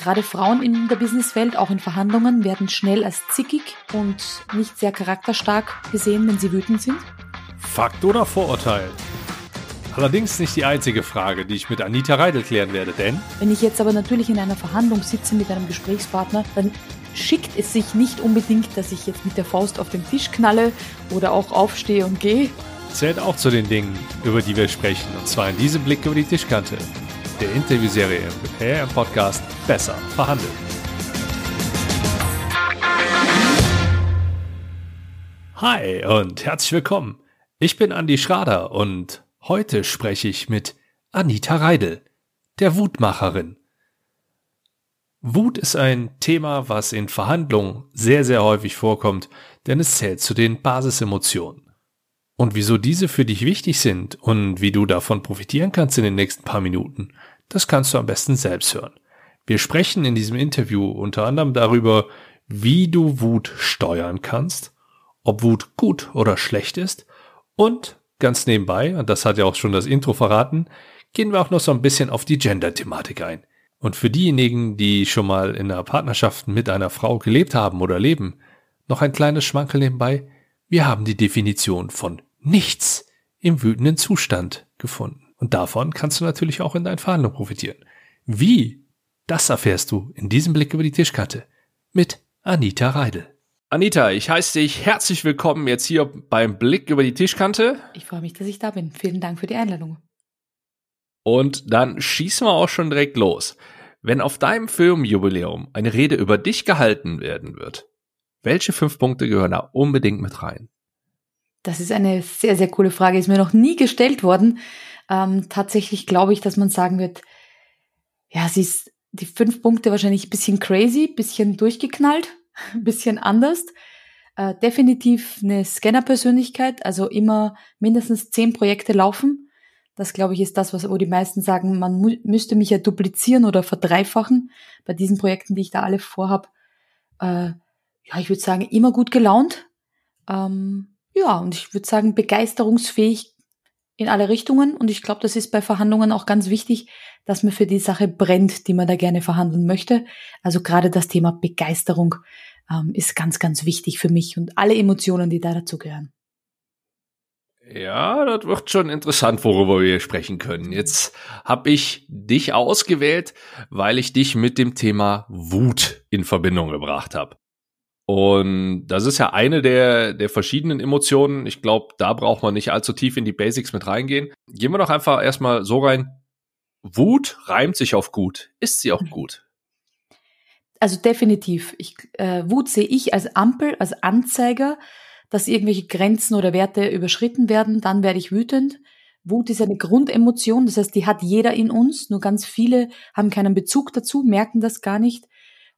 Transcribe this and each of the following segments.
Gerade Frauen in der Businesswelt, auch in Verhandlungen, werden schnell als zickig und nicht sehr charakterstark gesehen, wenn sie wütend sind. Fakt oder Vorurteil? Allerdings nicht die einzige Frage, die ich mit Anita Reidel klären werde, denn Wenn ich jetzt aber natürlich in einer Verhandlung sitze mit einem Gesprächspartner, dann schickt es sich nicht unbedingt, dass ich jetzt mit der Faust auf den Tisch knalle oder auch aufstehe und gehe. zählt auch zu den Dingen, über die wir sprechen, und zwar in diesem Blick über die Tischkante, der Interviewserie im PR Podcast Besser verhandeln. Hi und herzlich willkommen. Ich bin Andi Schrader und heute spreche ich mit Anita Reidel, der Wutmacherin. Wut ist ein Thema, was in Verhandlungen sehr, sehr häufig vorkommt, denn es zählt zu den Basisemotionen. Und wieso diese für dich wichtig sind und wie du davon profitieren kannst in den nächsten paar Minuten, das kannst du am besten selbst hören. Wir sprechen in diesem Interview unter anderem darüber, wie du Wut steuern kannst, ob Wut gut oder schlecht ist und ganz nebenbei, und das hat ja auch schon das Intro verraten, gehen wir auch noch so ein bisschen auf die Gender-Thematik ein. Und für diejenigen, die schon mal in einer Partnerschaft mit einer Frau gelebt haben oder leben, noch ein kleines Schmankel nebenbei. Wir haben die Definition von nichts im wütenden Zustand gefunden. Und davon kannst du natürlich auch in deinen Verhandlungen profitieren. Wie? Das erfährst du in diesem Blick über die Tischkante mit Anita Reidel. Anita, ich heiße dich herzlich willkommen jetzt hier beim Blick über die Tischkante. Ich freue mich, dass ich da bin. Vielen Dank für die Einladung. Und dann schießen wir auch schon direkt los. Wenn auf deinem Filmjubiläum eine Rede über dich gehalten werden wird, welche fünf Punkte gehören da unbedingt mit rein? Das ist eine sehr, sehr coole Frage. Ist mir noch nie gestellt worden. Ähm, tatsächlich glaube ich, dass man sagen wird, ja, sie ist die fünf Punkte wahrscheinlich ein bisschen crazy, bisschen durchgeknallt, ein bisschen anders. Äh, definitiv eine Scanner-Persönlichkeit, also immer mindestens zehn Projekte laufen. Das, glaube ich, ist das, was, wo die meisten sagen, man mu müsste mich ja duplizieren oder verdreifachen bei diesen Projekten, die ich da alle vorhab. Äh, ja, ich würde sagen, immer gut gelaunt. Ähm, ja, und ich würde sagen, begeisterungsfähig in alle Richtungen. Und ich glaube, das ist bei Verhandlungen auch ganz wichtig, dass man für die Sache brennt, die man da gerne verhandeln möchte. Also gerade das Thema Begeisterung ähm, ist ganz, ganz wichtig für mich und alle Emotionen, die da dazugehören. Ja, das wird schon interessant, worüber wir sprechen können. Jetzt habe ich dich ausgewählt, weil ich dich mit dem Thema Wut in Verbindung gebracht habe. Und das ist ja eine der, der verschiedenen Emotionen. Ich glaube, da braucht man nicht allzu tief in die Basics mit reingehen. Gehen wir doch einfach erstmal so rein. Wut reimt sich auf gut. Ist sie auch gut? Also definitiv. Ich, äh, Wut sehe ich als Ampel, als Anzeiger dass irgendwelche Grenzen oder Werte überschritten werden, dann werde ich wütend. Wut ist eine Grundemotion, das heißt, die hat jeder in uns, nur ganz viele haben keinen Bezug dazu, merken das gar nicht.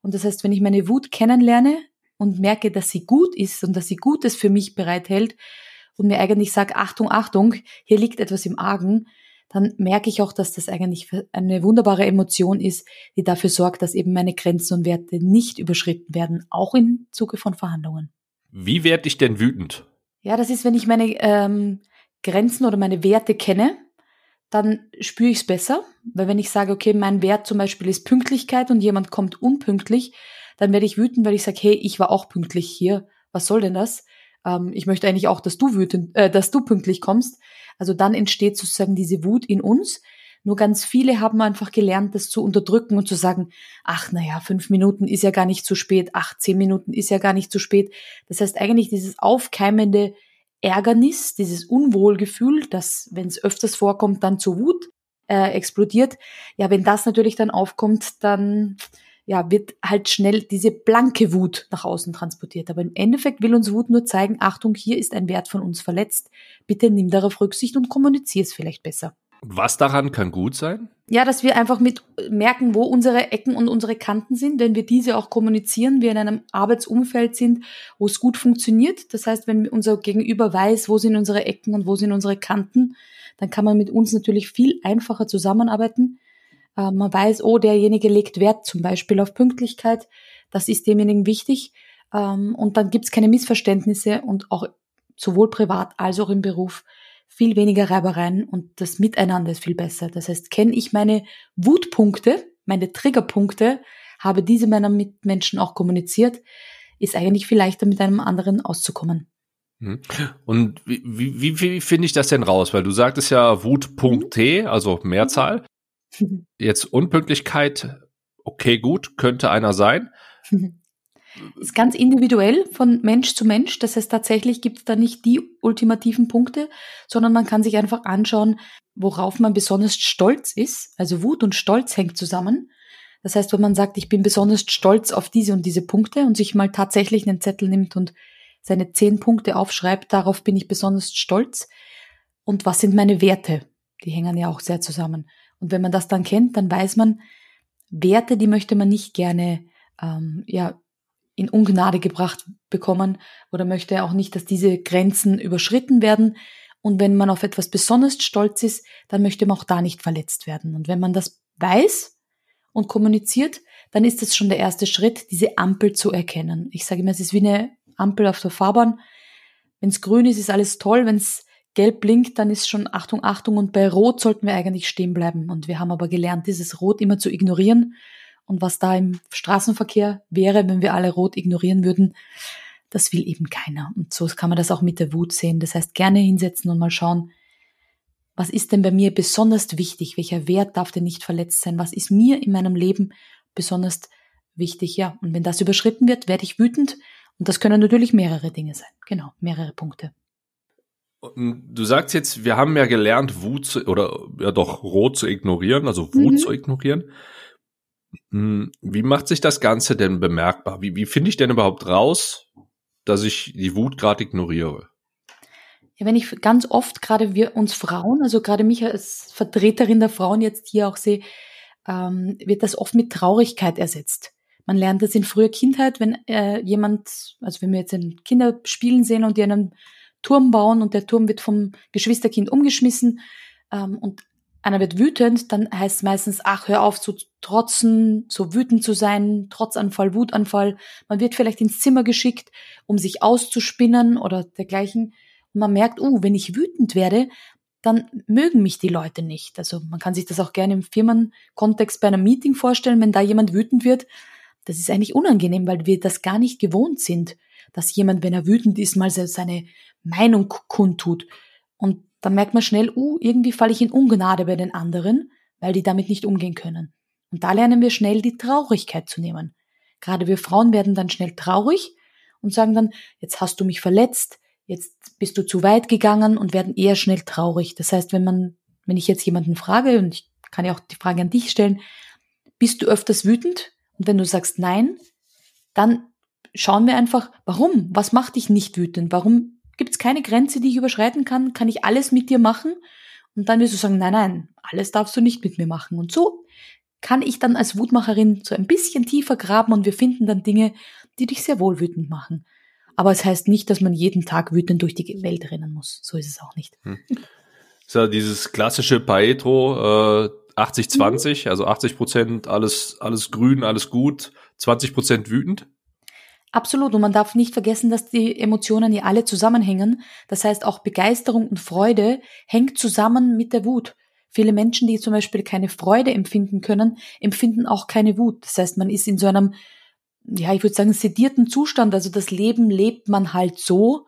Und das heißt, wenn ich meine Wut kennenlerne und merke, dass sie gut ist und dass sie Gutes für mich bereithält und mir eigentlich sage, Achtung, Achtung, hier liegt etwas im Argen, dann merke ich auch, dass das eigentlich eine wunderbare Emotion ist, die dafür sorgt, dass eben meine Grenzen und Werte nicht überschritten werden, auch im Zuge von Verhandlungen. Wie werde ich denn wütend? Ja, das ist, wenn ich meine ähm, Grenzen oder meine Werte kenne, dann spüre ich es besser. Weil wenn ich sage, okay, mein Wert zum Beispiel ist Pünktlichkeit und jemand kommt unpünktlich, dann werde ich wütend, weil ich sage, hey, ich war auch pünktlich hier. Was soll denn das? Ähm, ich möchte eigentlich auch, dass du wütend, äh, dass du pünktlich kommst. Also dann entsteht sozusagen diese Wut in uns, nur ganz viele haben einfach gelernt, das zu unterdrücken und zu sagen, ach, naja, fünf Minuten ist ja gar nicht zu spät, ach, zehn Minuten ist ja gar nicht zu spät. Das heißt eigentlich dieses aufkeimende Ärgernis, dieses Unwohlgefühl, das, wenn es öfters vorkommt, dann zu Wut äh, explodiert. Ja, wenn das natürlich dann aufkommt, dann ja, wird halt schnell diese blanke Wut nach außen transportiert. Aber im Endeffekt will uns Wut nur zeigen, Achtung, hier ist ein Wert von uns verletzt. Bitte nimm darauf Rücksicht und kommuniziere es vielleicht besser. Was daran kann gut sein? Ja, dass wir einfach mit merken, wo unsere Ecken und unsere Kanten sind, wenn wir diese auch kommunizieren, wir in einem Arbeitsumfeld sind, wo es gut funktioniert. Das heißt, wenn unser Gegenüber weiß, wo sind unsere Ecken und wo sind unsere Kanten, dann kann man mit uns natürlich viel einfacher zusammenarbeiten. Äh, man weiß, oh, derjenige legt Wert zum Beispiel auf Pünktlichkeit. Das ist demjenigen wichtig. Ähm, und dann gibt's keine Missverständnisse und auch sowohl privat als auch im Beruf viel weniger Reibereien und das Miteinander ist viel besser. Das heißt, kenne ich meine Wutpunkte, meine Triggerpunkte, habe diese meiner Mitmenschen auch kommuniziert, ist eigentlich viel leichter mit einem anderen auszukommen. Mhm. Und wie, wie, wie finde ich das denn raus? Weil du sagtest ja Wut.t, also Mehrzahl. Jetzt Unpünktlichkeit, okay, gut, könnte einer sein. Ist ganz individuell von Mensch zu Mensch. Das heißt, tatsächlich gibt es da nicht die ultimativen Punkte, sondern man kann sich einfach anschauen, worauf man besonders stolz ist. Also Wut und Stolz hängt zusammen. Das heißt, wenn man sagt, ich bin besonders stolz auf diese und diese Punkte und sich mal tatsächlich einen Zettel nimmt und seine zehn Punkte aufschreibt, darauf bin ich besonders stolz. Und was sind meine Werte? Die hängen ja auch sehr zusammen. Und wenn man das dann kennt, dann weiß man, Werte, die möchte man nicht gerne ähm, ja, in Ungnade gebracht bekommen oder möchte auch nicht, dass diese Grenzen überschritten werden. Und wenn man auf etwas besonders stolz ist, dann möchte man auch da nicht verletzt werden. Und wenn man das weiß und kommuniziert, dann ist das schon der erste Schritt, diese Ampel zu erkennen. Ich sage immer, es ist wie eine Ampel auf der Fahrbahn. Wenn es grün ist, ist alles toll. Wenn es gelb blinkt, dann ist schon Achtung, Achtung. Und bei Rot sollten wir eigentlich stehen bleiben. Und wir haben aber gelernt, dieses Rot immer zu ignorieren. Und was da im Straßenverkehr wäre, wenn wir alle Rot ignorieren würden, das will eben keiner. Und so kann man das auch mit der Wut sehen. Das heißt, gerne hinsetzen und mal schauen, was ist denn bei mir besonders wichtig? Welcher Wert darf denn nicht verletzt sein? Was ist mir in meinem Leben besonders wichtig? Ja, und wenn das überschritten wird, werde ich wütend. Und das können natürlich mehrere Dinge sein. Genau, mehrere Punkte. Du sagst jetzt, wir haben ja gelernt, Wut zu, oder ja doch Rot zu ignorieren, also Wut mhm. zu ignorieren. Hm, wie macht sich das Ganze denn bemerkbar? Wie, wie finde ich denn überhaupt raus, dass ich die Wut gerade ignoriere? Ja, wenn ich ganz oft gerade wir uns Frauen, also gerade mich als Vertreterin der Frauen jetzt hier auch sehe, ähm, wird das oft mit Traurigkeit ersetzt. Man lernt das in früher Kindheit, wenn äh, jemand, also wenn wir jetzt ein Kinder spielen sehen und die einen Turm bauen und der Turm wird vom Geschwisterkind umgeschmissen ähm, und einer wird wütend, dann heißt es meistens, ach, hör auf zu trotzen, so wütend zu sein, Trotzanfall, Wutanfall. Man wird vielleicht ins Zimmer geschickt, um sich auszuspinnen oder dergleichen. Und man merkt, uh, wenn ich wütend werde, dann mögen mich die Leute nicht. Also man kann sich das auch gerne im Firmenkontext bei einem Meeting vorstellen, wenn da jemand wütend wird. Das ist eigentlich unangenehm, weil wir das gar nicht gewohnt sind, dass jemand, wenn er wütend ist, mal seine Meinung kundtut. Und dann merkt man schnell, uh, irgendwie falle ich in Ungnade bei den anderen, weil die damit nicht umgehen können. Und da lernen wir schnell die Traurigkeit zu nehmen. Gerade wir Frauen werden dann schnell traurig und sagen dann, jetzt hast du mich verletzt, jetzt bist du zu weit gegangen und werden eher schnell traurig. Das heißt, wenn man, wenn ich jetzt jemanden frage, und ich kann ja auch die Frage an dich stellen, bist du öfters wütend? Und wenn du sagst nein, dann schauen wir einfach, warum? Was macht dich nicht wütend? Warum Gibt es keine Grenze, die ich überschreiten kann? Kann ich alles mit dir machen? Und dann wirst du sagen, nein, nein, alles darfst du nicht mit mir machen. Und so kann ich dann als Wutmacherin so ein bisschen tiefer graben und wir finden dann Dinge, die dich sehr wohl wütend machen. Aber es heißt nicht, dass man jeden Tag wütend durch die Welt rennen muss. So ist es auch nicht. Hm. Ist ja dieses klassische Paetro, äh, 80-20, mhm. also 80 Prozent alles, alles grün, alles gut, 20 Prozent wütend. Absolut. Und man darf nicht vergessen, dass die Emotionen ja alle zusammenhängen. Das heißt, auch Begeisterung und Freude hängt zusammen mit der Wut. Viele Menschen, die zum Beispiel keine Freude empfinden können, empfinden auch keine Wut. Das heißt, man ist in so einem, ja, ich würde sagen, sedierten Zustand. Also das Leben lebt man halt so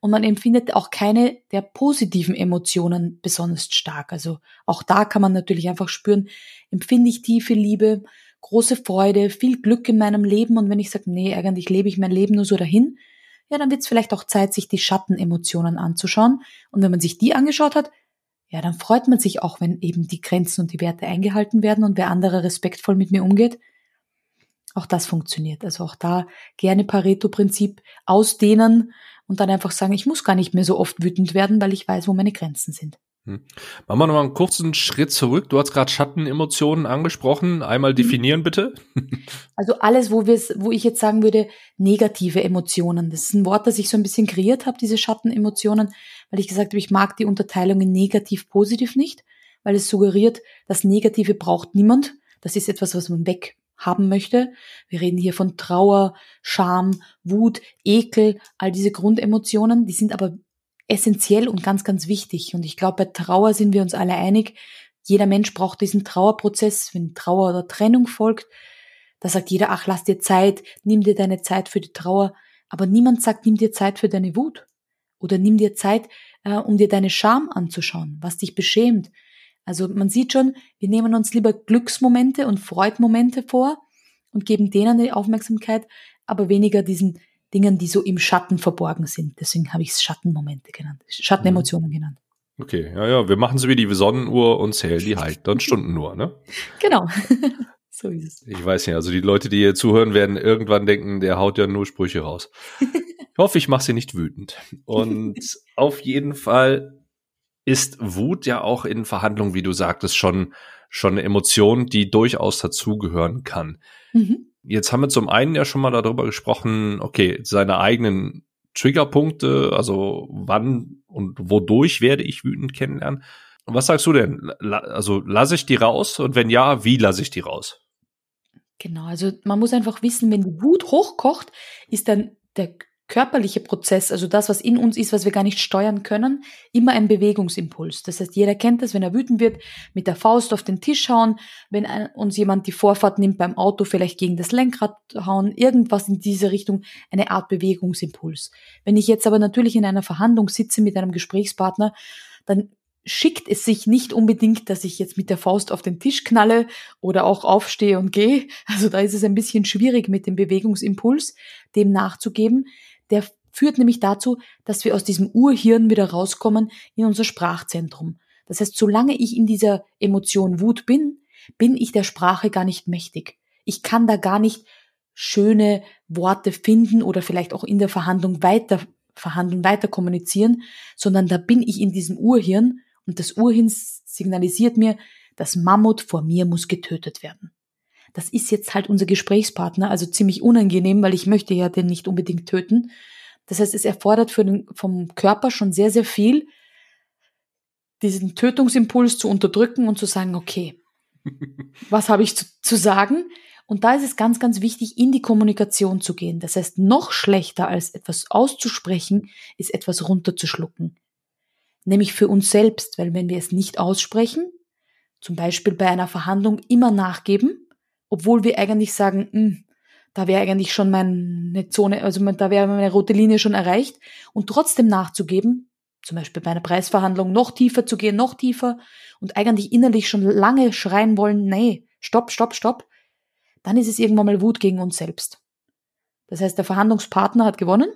und man empfindet auch keine der positiven Emotionen besonders stark. Also auch da kann man natürlich einfach spüren, empfinde ich tiefe Liebe, große Freude, viel Glück in meinem Leben und wenn ich sage, nee, eigentlich lebe ich mein Leben nur so dahin, ja, dann wird es vielleicht auch Zeit, sich die Schattenemotionen anzuschauen. Und wenn man sich die angeschaut hat, ja, dann freut man sich auch, wenn eben die Grenzen und die Werte eingehalten werden und wer andere respektvoll mit mir umgeht. Auch das funktioniert. Also auch da gerne Pareto-Prinzip ausdehnen und dann einfach sagen, ich muss gar nicht mehr so oft wütend werden, weil ich weiß, wo meine Grenzen sind. Hm. Machen wir nochmal einen kurzen Schritt zurück. Du hast gerade Schattenemotionen angesprochen. Einmal mhm. definieren bitte. Also alles, wo wir wo ich jetzt sagen würde, negative Emotionen. Das ist ein Wort, das ich so ein bisschen kreiert habe, diese Schattenemotionen, weil ich gesagt habe, ich mag die Unterteilung in negativ, positiv nicht, weil es suggeriert, das Negative braucht niemand. Das ist etwas, was man weg haben möchte. Wir reden hier von Trauer, Scham, Wut, Ekel, all diese Grundemotionen, die sind aber essentiell und ganz, ganz wichtig. Und ich glaube, bei Trauer sind wir uns alle einig, jeder Mensch braucht diesen Trauerprozess, wenn Trauer oder Trennung folgt. Da sagt jeder, ach, lass dir Zeit, nimm dir deine Zeit für die Trauer. Aber niemand sagt, nimm dir Zeit für deine Wut. Oder nimm dir Zeit, äh, um dir deine Scham anzuschauen, was dich beschämt. Also man sieht schon, wir nehmen uns lieber Glücksmomente und Freudmomente vor und geben denen die Aufmerksamkeit, aber weniger diesen Dingen, die so im Schatten verborgen sind. Deswegen habe ich es Schattenmomente genannt, Schattenemotionen genannt. Okay, ja, ja, wir machen so wie die Sonnenuhr und zählen die halt dann Stunden nur, ne? Genau. so ist es. Ich weiß nicht, also die Leute, die hier zuhören, werden irgendwann denken, der haut ja nur Sprüche raus. Ich hoffe, ich mache sie nicht wütend. Und auf jeden Fall ist Wut ja auch in Verhandlungen, wie du sagtest, schon, schon eine Emotion, die durchaus dazugehören kann. Mhm. Jetzt haben wir zum einen ja schon mal darüber gesprochen, okay, seine eigenen Triggerpunkte, also wann und wodurch werde ich wütend kennenlernen. Was sagst du denn? Also lasse ich die raus und wenn ja, wie lasse ich die raus? Genau, also man muss einfach wissen, wenn die Wut hochkocht, ist dann der körperliche Prozess, also das, was in uns ist, was wir gar nicht steuern können, immer ein Bewegungsimpuls. Das heißt, jeder kennt das, wenn er wütend wird, mit der Faust auf den Tisch hauen, wenn uns jemand die Vorfahrt nimmt beim Auto, vielleicht gegen das Lenkrad hauen, irgendwas in diese Richtung, eine Art Bewegungsimpuls. Wenn ich jetzt aber natürlich in einer Verhandlung sitze mit einem Gesprächspartner, dann schickt es sich nicht unbedingt, dass ich jetzt mit der Faust auf den Tisch knalle oder auch aufstehe und gehe. Also da ist es ein bisschen schwierig mit dem Bewegungsimpuls, dem nachzugeben. Der führt nämlich dazu, dass wir aus diesem Urhirn wieder rauskommen in unser Sprachzentrum. Das heißt, solange ich in dieser Emotion Wut bin, bin ich der Sprache gar nicht mächtig. Ich kann da gar nicht schöne Worte finden oder vielleicht auch in der Verhandlung weiter verhandeln, weiter kommunizieren, sondern da bin ich in diesem Urhirn und das Urhirn signalisiert mir, das Mammut vor mir muss getötet werden das ist jetzt halt unser Gesprächspartner, also ziemlich unangenehm, weil ich möchte ja den nicht unbedingt töten. Das heißt, es erfordert für den, vom Körper schon sehr, sehr viel, diesen Tötungsimpuls zu unterdrücken und zu sagen, okay, was habe ich zu, zu sagen? Und da ist es ganz, ganz wichtig, in die Kommunikation zu gehen. Das heißt, noch schlechter als etwas auszusprechen, ist etwas runterzuschlucken. Nämlich für uns selbst, weil wenn wir es nicht aussprechen, zum Beispiel bei einer Verhandlung immer nachgeben, obwohl wir eigentlich sagen, mh, hm, da wäre eigentlich schon meine Zone, also da wäre meine rote Linie schon erreicht und trotzdem nachzugeben, zum Beispiel bei einer Preisverhandlung noch tiefer zu gehen, noch tiefer und eigentlich innerlich schon lange schreien wollen, nee, stopp, stopp, stopp, dann ist es irgendwann mal Wut gegen uns selbst. Das heißt, der Verhandlungspartner hat gewonnen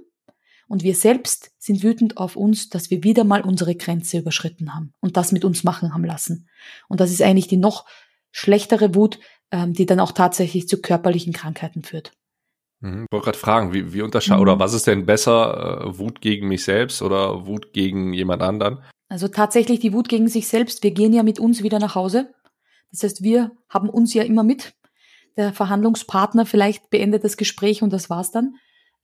und wir selbst sind wütend auf uns, dass wir wieder mal unsere Grenze überschritten haben und das mit uns machen haben lassen. Und das ist eigentlich die noch schlechtere Wut, ähm, die dann auch tatsächlich zu körperlichen Krankheiten führt. Mhm. Ich wollte gerade fragen, wie, wie unterscheidet mhm. oder was ist denn besser, äh, Wut gegen mich selbst oder Wut gegen jemand anderen? Also tatsächlich die Wut gegen sich selbst. Wir gehen ja mit uns wieder nach Hause. Das heißt, wir haben uns ja immer mit. Der Verhandlungspartner vielleicht beendet das Gespräch und das war's dann.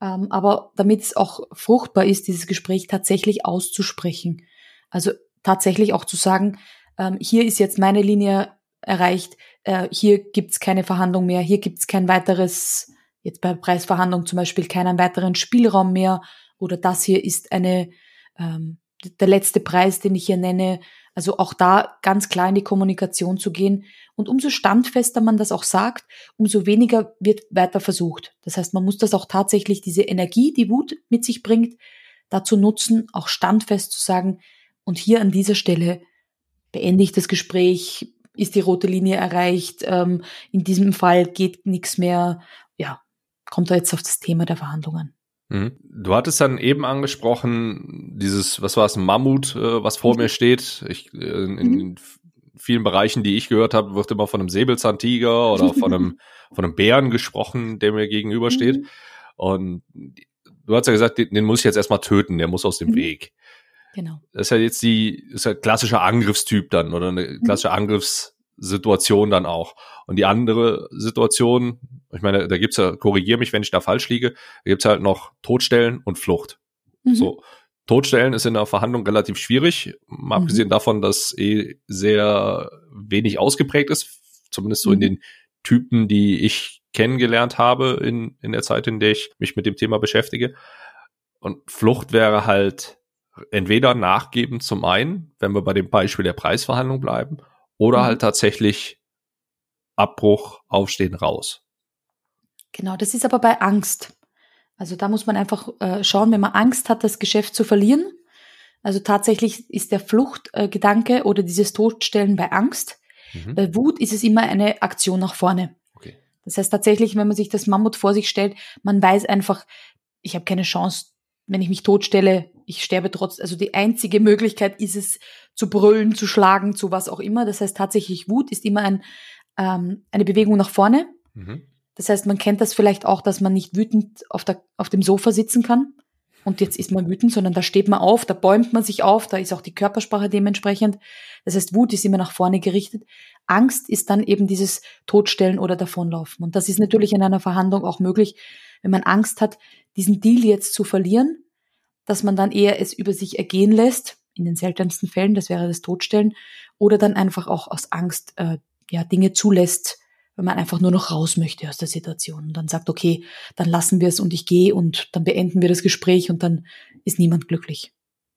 Ähm, aber damit es auch fruchtbar ist, dieses Gespräch tatsächlich auszusprechen. Also tatsächlich auch zu sagen, ähm, hier ist jetzt meine Linie erreicht, äh, hier gibt's keine Verhandlung mehr, hier gibt's kein weiteres, jetzt bei Preisverhandlung zum Beispiel keinen weiteren Spielraum mehr oder das hier ist eine, ähm, der letzte Preis, den ich hier nenne. Also auch da ganz klar in die Kommunikation zu gehen. Und umso standfester man das auch sagt, umso weniger wird weiter versucht. Das heißt, man muss das auch tatsächlich, diese Energie, die Wut mit sich bringt, dazu nutzen, auch standfest zu sagen, und hier an dieser Stelle beende ich das Gespräch, ist die rote Linie erreicht, ähm, in diesem Fall geht nichts mehr. Ja, kommt da jetzt auf das Thema der Verhandlungen. Mhm. Du hattest dann eben angesprochen, dieses, was war es, Mammut, äh, was vor mhm. mir steht. Ich, äh, in, in mhm. vielen Bereichen, die ich gehört habe, wird immer von einem Säbelzahntiger oder von einem, von einem Bären gesprochen, der mir gegenübersteht. Mhm. Und du hast ja gesagt, den, den muss ich jetzt erstmal töten, der muss aus dem mhm. Weg. Genau. Das ist ja jetzt die, ist ja klassischer Angriffstyp dann oder eine mhm. klassische Angriffssituation dann auch. Und die andere Situation, ich meine, da gibt's ja, korrigier mich, wenn ich da falsch liege, da gibt's halt noch Todstellen und Flucht. Mhm. So. Todstellen ist in der Verhandlung relativ schwierig, mal mhm. abgesehen davon, dass eh sehr wenig ausgeprägt ist, zumindest so in mhm. den Typen, die ich kennengelernt habe in, in der Zeit, in der ich mich mit dem Thema beschäftige. Und Flucht wäre halt entweder nachgeben zum einen, wenn wir bei dem Beispiel der Preisverhandlung bleiben, oder mhm. halt tatsächlich Abbruch, Aufstehen, raus. Genau, das ist aber bei Angst. Also da muss man einfach äh, schauen, wenn man Angst hat, das Geschäft zu verlieren. Also tatsächlich ist der Fluchtgedanke äh, oder dieses Todstellen bei Angst. Mhm. Bei Wut ist es immer eine Aktion nach vorne. Okay. Das heißt tatsächlich, wenn man sich das Mammut vor sich stellt, man weiß einfach, ich habe keine Chance, wenn ich mich totstelle, ich sterbe trotz. Also die einzige Möglichkeit ist es, zu brüllen, zu schlagen, zu was auch immer. Das heißt tatsächlich, Wut ist immer ein, ähm, eine Bewegung nach vorne. Mhm. Das heißt, man kennt das vielleicht auch, dass man nicht wütend auf, der, auf dem Sofa sitzen kann. Und jetzt ist man wütend, sondern da steht man auf, da bäumt man sich auf, da ist auch die Körpersprache dementsprechend. Das heißt, Wut ist immer nach vorne gerichtet. Angst ist dann eben dieses Todstellen oder Davonlaufen. Und das ist natürlich in einer Verhandlung auch möglich, wenn man Angst hat, diesen Deal jetzt zu verlieren, dass man dann eher es über sich ergehen lässt, in den seltensten Fällen, das wäre das Todstellen, oder dann einfach auch aus Angst äh, ja Dinge zulässt, wenn man einfach nur noch raus möchte aus der Situation und dann sagt, okay, dann lassen wir es und ich gehe und dann beenden wir das Gespräch und dann ist niemand glücklich.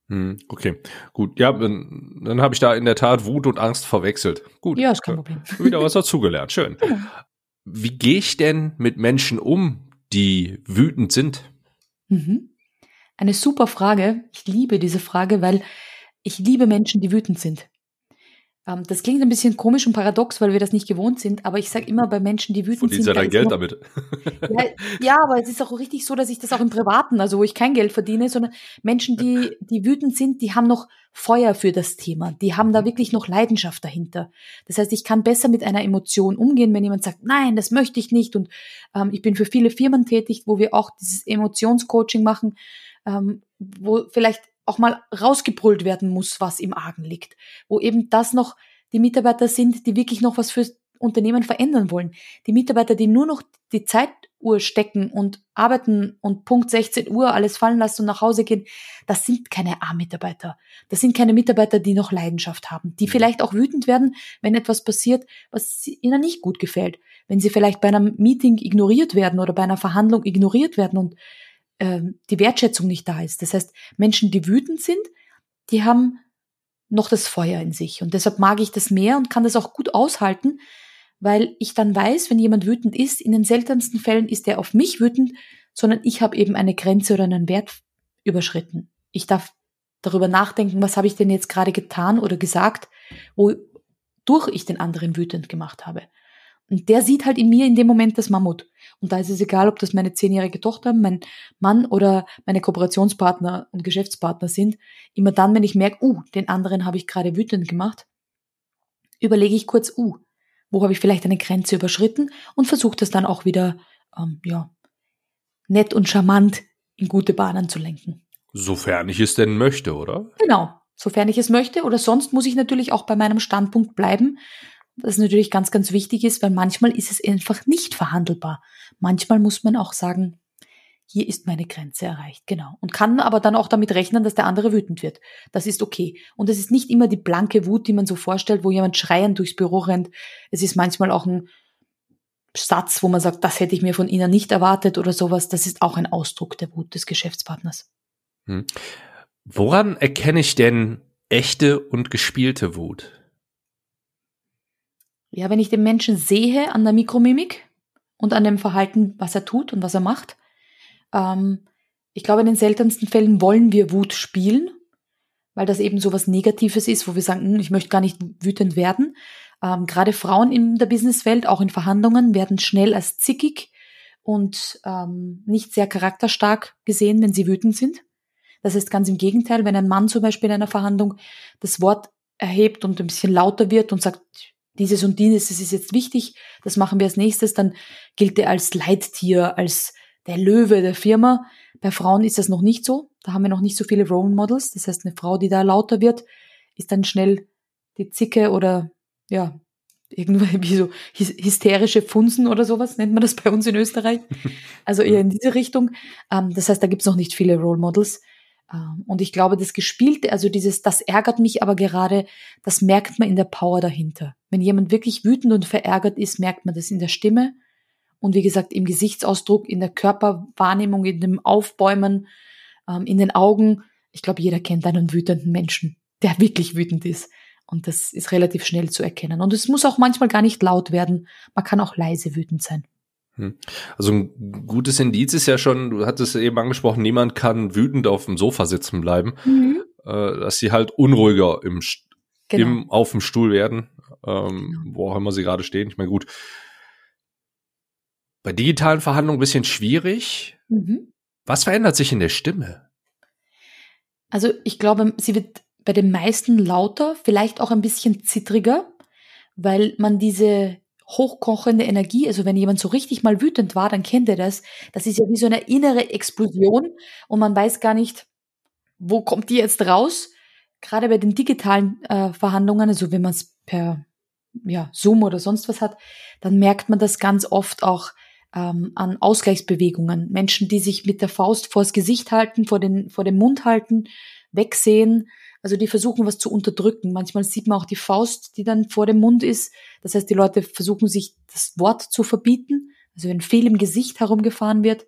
Hm, okay, gut. Ja, dann, dann habe ich da in der Tat Wut und Angst verwechselt. Gut. Ja, ist kein Problem. Wieder was dazugelernt. Schön. Genau. Wie gehe ich denn mit Menschen um, die wütend sind? Mhm. Eine super Frage. Ich liebe diese Frage, weil ich liebe Menschen, die wütend sind. Ähm, das klingt ein bisschen komisch und paradox, weil wir das nicht gewohnt sind, aber ich sage immer bei Menschen, die wütend Verdienst sind. ja dein Geld damit. Ja, ja, aber es ist auch richtig so, dass ich das auch im Privaten, also wo ich kein Geld verdiene, sondern Menschen, die, die wütend sind, die haben noch Feuer für das Thema. Die haben da mhm. wirklich noch Leidenschaft dahinter. Das heißt, ich kann besser mit einer Emotion umgehen, wenn jemand sagt, nein, das möchte ich nicht. Und ähm, ich bin für viele Firmen tätig, wo wir auch dieses Emotionscoaching machen, ähm, wo vielleicht auch mal rausgebrüllt werden muss, was im Argen liegt. Wo eben das noch die Mitarbeiter sind, die wirklich noch was fürs Unternehmen verändern wollen. Die Mitarbeiter, die nur noch die Zeituhr stecken und arbeiten und Punkt 16 Uhr alles fallen lassen und nach Hause gehen, das sind keine A-Mitarbeiter. Das sind keine Mitarbeiter, die noch Leidenschaft haben, die mhm. vielleicht auch wütend werden, wenn etwas passiert, was ihnen nicht gut gefällt. Wenn sie vielleicht bei einem Meeting ignoriert werden oder bei einer Verhandlung ignoriert werden und äh, die Wertschätzung nicht da ist. Das heißt, Menschen, die wütend sind, die haben noch das Feuer in sich. Und deshalb mag ich das mehr und kann das auch gut aushalten, weil ich dann weiß, wenn jemand wütend ist, in den seltensten Fällen ist er auf mich wütend, sondern ich habe eben eine Grenze oder einen Wert überschritten. Ich darf darüber nachdenken, was habe ich denn jetzt gerade getan oder gesagt, wodurch ich den anderen wütend gemacht habe. Und der sieht halt in mir in dem Moment das Mammut. Und da ist es egal, ob das meine zehnjährige Tochter, mein Mann oder meine Kooperationspartner und Geschäftspartner sind. Immer dann, wenn ich merke, uh, den anderen habe ich gerade wütend gemacht, überlege ich kurz, uh, wo habe ich vielleicht eine Grenze überschritten und versuche das dann auch wieder, ähm, ja, nett und charmant in gute Bahnen zu lenken. Sofern ich es denn möchte, oder? Genau, sofern ich es möchte. Oder sonst muss ich natürlich auch bei meinem Standpunkt bleiben das natürlich ganz, ganz wichtig ist, weil manchmal ist es einfach nicht verhandelbar. Manchmal muss man auch sagen, hier ist meine Grenze erreicht, genau. Und kann aber dann auch damit rechnen, dass der andere wütend wird. Das ist okay. Und es ist nicht immer die blanke Wut, die man so vorstellt, wo jemand schreiend durchs Büro rennt. Es ist manchmal auch ein Satz, wo man sagt, das hätte ich mir von Ihnen nicht erwartet oder sowas. Das ist auch ein Ausdruck der Wut des Geschäftspartners. Hm. Woran erkenne ich denn echte und gespielte Wut? Ja, wenn ich den Menschen sehe an der Mikromimik und an dem Verhalten, was er tut und was er macht, ähm, ich glaube, in den seltensten Fällen wollen wir Wut spielen, weil das eben so was Negatives ist, wo wir sagen, hm, ich möchte gar nicht wütend werden. Ähm, gerade Frauen in der Businesswelt, auch in Verhandlungen, werden schnell als zickig und ähm, nicht sehr charakterstark gesehen, wenn sie wütend sind. Das heißt ganz im Gegenteil, wenn ein Mann zum Beispiel in einer Verhandlung das Wort erhebt und ein bisschen lauter wird und sagt, dieses und dieses, das ist jetzt wichtig, das machen wir als nächstes, dann gilt er als Leittier, als der Löwe der Firma. Bei Frauen ist das noch nicht so. Da haben wir noch nicht so viele Role Models. Das heißt, eine Frau, die da lauter wird, ist dann schnell die Zicke oder ja, irgendwie so hysterische Funsen oder sowas, nennt man das bei uns in Österreich. Also eher in diese Richtung. Ähm, das heißt, da gibt's noch nicht viele Role Models. Ähm, und ich glaube, das Gespielte, also dieses, das ärgert mich aber gerade, das merkt man in der Power dahinter. Wenn jemand wirklich wütend und verärgert ist, merkt man das in der Stimme und wie gesagt im Gesichtsausdruck, in der Körperwahrnehmung, in dem Aufbäumen, ähm, in den Augen. Ich glaube, jeder kennt einen wütenden Menschen, der wirklich wütend ist. Und das ist relativ schnell zu erkennen. Und es muss auch manchmal gar nicht laut werden. Man kann auch leise wütend sein. Hm. Also ein gutes Indiz ist ja schon, du hattest eben angesprochen, niemand kann wütend auf dem Sofa sitzen bleiben, mhm. äh, dass sie halt unruhiger im, genau. im, auf dem Stuhl werden, ähm, genau. wo auch immer sie gerade stehen. Ich meine, gut, bei digitalen Verhandlungen ein bisschen schwierig. Mhm. Was verändert sich in der Stimme? Also ich glaube, sie wird bei den meisten lauter, vielleicht auch ein bisschen zittriger, weil man diese hochkochende Energie, also wenn jemand so richtig mal wütend war, dann kennt er das. Das ist ja wie so eine innere Explosion und man weiß gar nicht, wo kommt die jetzt raus. Gerade bei den digitalen äh, Verhandlungen, also wenn man es per ja, Zoom oder sonst was hat, dann merkt man das ganz oft auch ähm, an Ausgleichsbewegungen. Menschen, die sich mit der Faust vors Gesicht halten, vor den, vor dem Mund halten, wegsehen, also die versuchen was zu unterdrücken. Manchmal sieht man auch die Faust, die dann vor dem Mund ist. Das heißt, die Leute versuchen sich das Wort zu verbieten. Also wenn viel im Gesicht herumgefahren wird,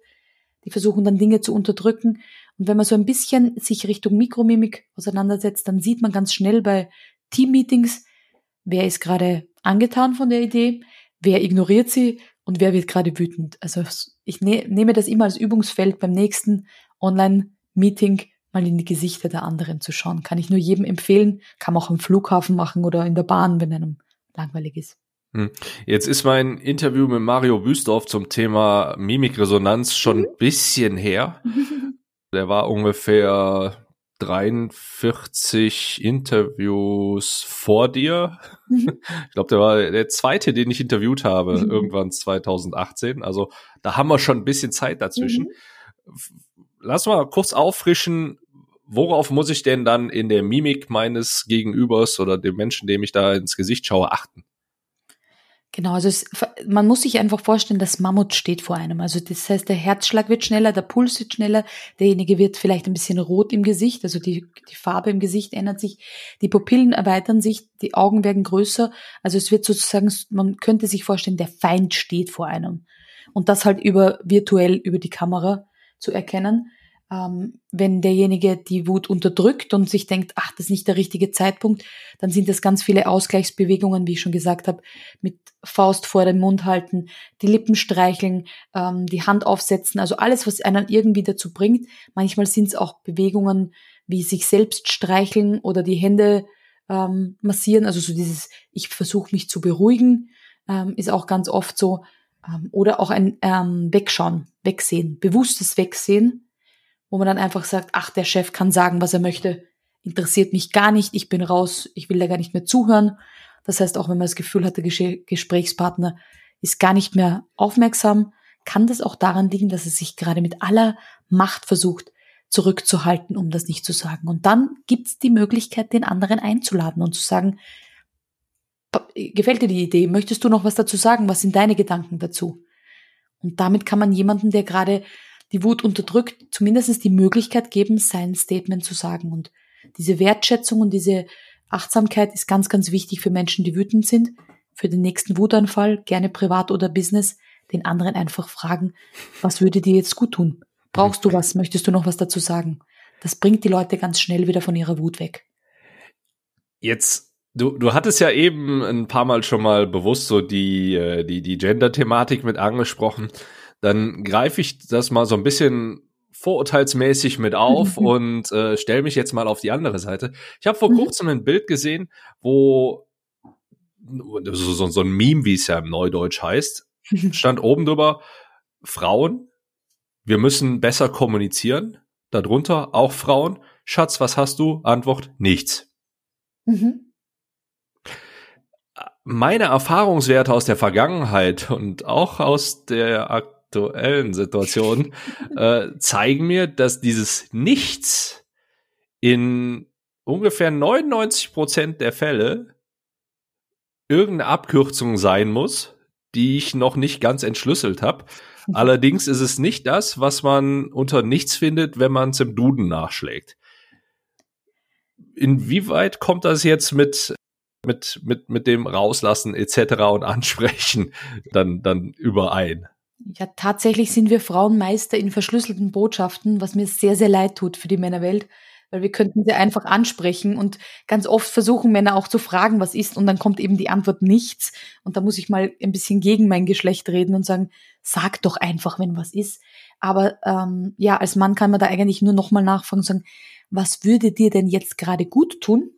die versuchen dann Dinge zu unterdrücken. Und wenn man so ein bisschen sich Richtung Mikromimik auseinandersetzt, dann sieht man ganz schnell bei Teammeetings, wer ist gerade angetan von der Idee, wer ignoriert sie und wer wird gerade wütend. Also ich ne nehme das immer als Übungsfeld beim nächsten Online-Meeting mal in die Gesichter der anderen zu schauen. Kann ich nur jedem empfehlen, kann man auch am Flughafen machen oder in der Bahn, wenn einem langweilig ist. Hm. Jetzt ist mein Interview mit Mario Büstorf zum Thema Mimikresonanz schon mhm. ein bisschen her. Der war ungefähr 43 Interviews vor dir. Mhm. Ich glaube, der war der zweite, den ich interviewt habe, mhm. irgendwann 2018. Also da haben wir schon ein bisschen Zeit dazwischen. Lass mal kurz auffrischen, worauf muss ich denn dann in der Mimik meines Gegenübers oder dem Menschen, dem ich da ins Gesicht schaue, achten? Genau, also es, man muss sich einfach vorstellen, das Mammut steht vor einem. Also das heißt, der Herzschlag wird schneller, der Puls wird schneller, derjenige wird vielleicht ein bisschen rot im Gesicht, also die, die Farbe im Gesicht ändert sich, die Pupillen erweitern sich, die Augen werden größer. Also es wird sozusagen, man könnte sich vorstellen, der Feind steht vor einem. Und das halt über virtuell über die Kamera zu erkennen. Ähm, wenn derjenige die Wut unterdrückt und sich denkt, ach, das ist nicht der richtige Zeitpunkt, dann sind das ganz viele Ausgleichsbewegungen, wie ich schon gesagt habe, mit Faust vor den Mund halten, die Lippen streicheln, ähm, die Hand aufsetzen, also alles, was einen irgendwie dazu bringt. Manchmal sind es auch Bewegungen wie sich selbst streicheln oder die Hände ähm, massieren, also so dieses, ich versuche mich zu beruhigen, ähm, ist auch ganz oft so. Ähm, oder auch ein ähm, Wegschauen, Wegsehen, bewusstes Wegsehen, wo man dann einfach sagt, ach, der Chef kann sagen, was er möchte, interessiert mich gar nicht, ich bin raus, ich will da gar nicht mehr zuhören. Das heißt, auch wenn man das Gefühl hat, der Gesprächspartner ist gar nicht mehr aufmerksam, kann das auch daran liegen, dass er sich gerade mit aller Macht versucht, zurückzuhalten, um das nicht zu sagen. Und dann gibt es die Möglichkeit, den anderen einzuladen und zu sagen, gefällt dir die Idee? Möchtest du noch was dazu sagen? Was sind deine Gedanken dazu? Und damit kann man jemanden, der gerade die Wut unterdrückt, zumindest die Möglichkeit geben, sein Statement zu sagen. Und diese Wertschätzung und diese Achtsamkeit ist ganz, ganz wichtig für Menschen, die wütend sind. Für den nächsten Wutanfall, gerne privat oder Business, den anderen einfach fragen, was würde dir jetzt gut tun? Brauchst du was? Möchtest du noch was dazu sagen? Das bringt die Leute ganz schnell wieder von ihrer Wut weg. Jetzt Du, du hattest ja eben ein paar Mal schon mal bewusst so die, äh, die, die Gender-Thematik mit angesprochen. Dann greife ich das mal so ein bisschen vorurteilsmäßig mit auf und äh, stelle mich jetzt mal auf die andere Seite. Ich habe vor mhm. kurzem ein Bild gesehen, wo so, so, so ein Meme, wie es ja im Neudeutsch heißt, stand oben drüber, Frauen, wir müssen besser kommunizieren. Darunter auch Frauen. Schatz, was hast du? Antwort, nichts. Mhm meine Erfahrungswerte aus der Vergangenheit und auch aus der aktuellen Situation äh, zeigen mir, dass dieses Nichts in ungefähr 99 Prozent der Fälle irgendeine Abkürzung sein muss, die ich noch nicht ganz entschlüsselt habe. Allerdings ist es nicht das, was man unter nichts findet, wenn man es im Duden nachschlägt. Inwieweit kommt das jetzt mit mit, mit, mit dem Rauslassen etc. und Ansprechen dann, dann überein. Ja, tatsächlich sind wir Frauen Meister in verschlüsselten Botschaften, was mir sehr, sehr leid tut für die Männerwelt, weil wir könnten sie einfach ansprechen und ganz oft versuchen Männer auch zu fragen, was ist und dann kommt eben die Antwort nichts und da muss ich mal ein bisschen gegen mein Geschlecht reden und sagen, sag doch einfach, wenn was ist. Aber ähm, ja, als Mann kann man da eigentlich nur nochmal nachfragen und sagen, was würde dir denn jetzt gerade gut tun?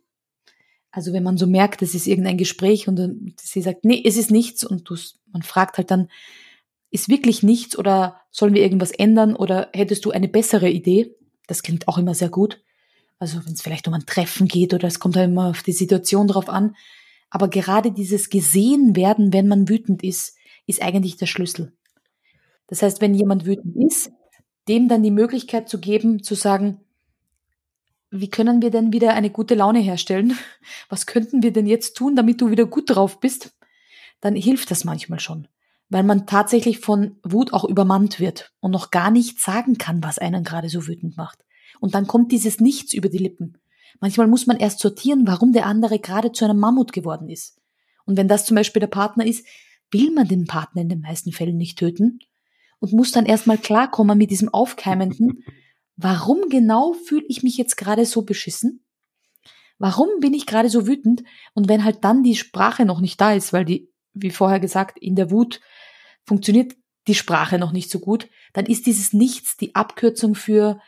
Also wenn man so merkt, es ist irgendein Gespräch und sie sagt, nee, es ist nichts und du, man fragt halt dann, ist wirklich nichts oder sollen wir irgendwas ändern oder hättest du eine bessere Idee? Das klingt auch immer sehr gut. Also wenn es vielleicht um ein Treffen geht oder es kommt halt immer auf die Situation drauf an. Aber gerade dieses gesehen werden, wenn man wütend ist, ist eigentlich der Schlüssel. Das heißt, wenn jemand wütend ist, dem dann die Möglichkeit zu geben, zu sagen, wie können wir denn wieder eine gute Laune herstellen? Was könnten wir denn jetzt tun, damit du wieder gut drauf bist? Dann hilft das manchmal schon, weil man tatsächlich von Wut auch übermannt wird und noch gar nicht sagen kann, was einen gerade so wütend macht. Und dann kommt dieses Nichts über die Lippen. Manchmal muss man erst sortieren, warum der andere gerade zu einem Mammut geworden ist. Und wenn das zum Beispiel der Partner ist, will man den Partner in den meisten Fällen nicht töten und muss dann erstmal klarkommen mit diesem aufkeimenden, warum genau fühle ich mich jetzt gerade so beschissen? Warum bin ich gerade so wütend? Und wenn halt dann die Sprache noch nicht da ist, weil die, wie vorher gesagt, in der Wut funktioniert die Sprache noch nicht so gut, dann ist dieses Nichts die Abkürzung für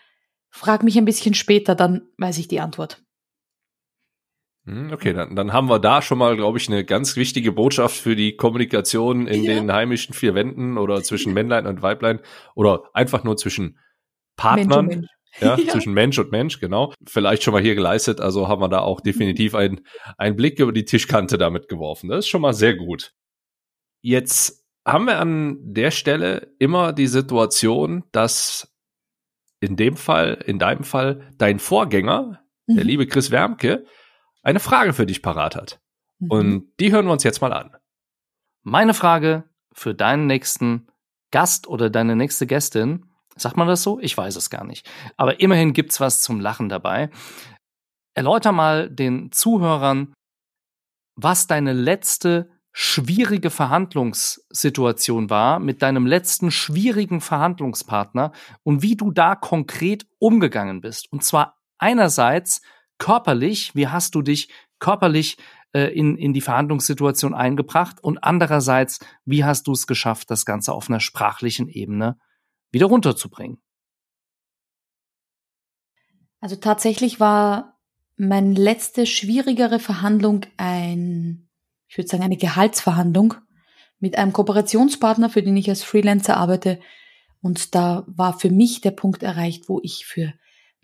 frag mich ein bisschen später, dann weiß ich die Antwort. Hm, okay, dann, dann haben wir da schon mal, glaube ich, eine ganz wichtige Botschaft für die Kommunikation in ja. den heimischen vier Wänden oder zwischen Männlein und Weiblein oder einfach nur zwischen Partnern. Mensch Mensch. Ja, ja, zwischen Mensch und Mensch, genau. Vielleicht schon mal hier geleistet, also haben wir da auch definitiv einen, einen Blick über die Tischkante damit geworfen. Das ist schon mal sehr gut. Jetzt haben wir an der Stelle immer die Situation, dass in dem Fall, in deinem Fall, dein Vorgänger, mhm. der liebe Chris Wermke, eine Frage für dich parat hat. Mhm. Und die hören wir uns jetzt mal an. Meine Frage für deinen nächsten Gast oder deine nächste Gästin Sagt man das so? Ich weiß es gar nicht. Aber immerhin gibt's was zum Lachen dabei. Erläuter mal den Zuhörern, was deine letzte schwierige Verhandlungssituation war mit deinem letzten schwierigen Verhandlungspartner und wie du da konkret umgegangen bist. Und zwar einerseits körperlich, wie hast du dich körperlich äh, in, in die Verhandlungssituation eingebracht und andererseits, wie hast du es geschafft, das Ganze auf einer sprachlichen Ebene wieder runterzubringen. Also tatsächlich war meine letzte schwierigere Verhandlung ein, ich würde sagen, eine Gehaltsverhandlung mit einem Kooperationspartner, für den ich als Freelancer arbeite. Und da war für mich der Punkt erreicht, wo ich für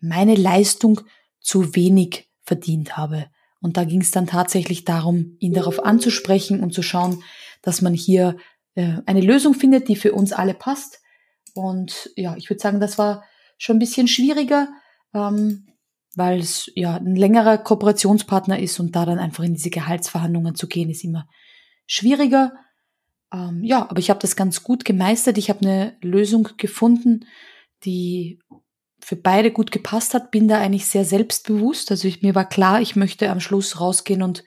meine Leistung zu wenig verdient habe. Und da ging es dann tatsächlich darum, ihn darauf anzusprechen und zu schauen, dass man hier äh, eine Lösung findet, die für uns alle passt. Und ja, ich würde sagen, das war schon ein bisschen schwieriger, ähm, weil es ja ein längerer Kooperationspartner ist und da dann einfach in diese Gehaltsverhandlungen zu gehen, ist immer schwieriger. Ähm, ja, aber ich habe das ganz gut gemeistert. Ich habe eine Lösung gefunden, die für beide gut gepasst hat. Bin da eigentlich sehr selbstbewusst. Also ich, mir war klar, ich möchte am Schluss rausgehen und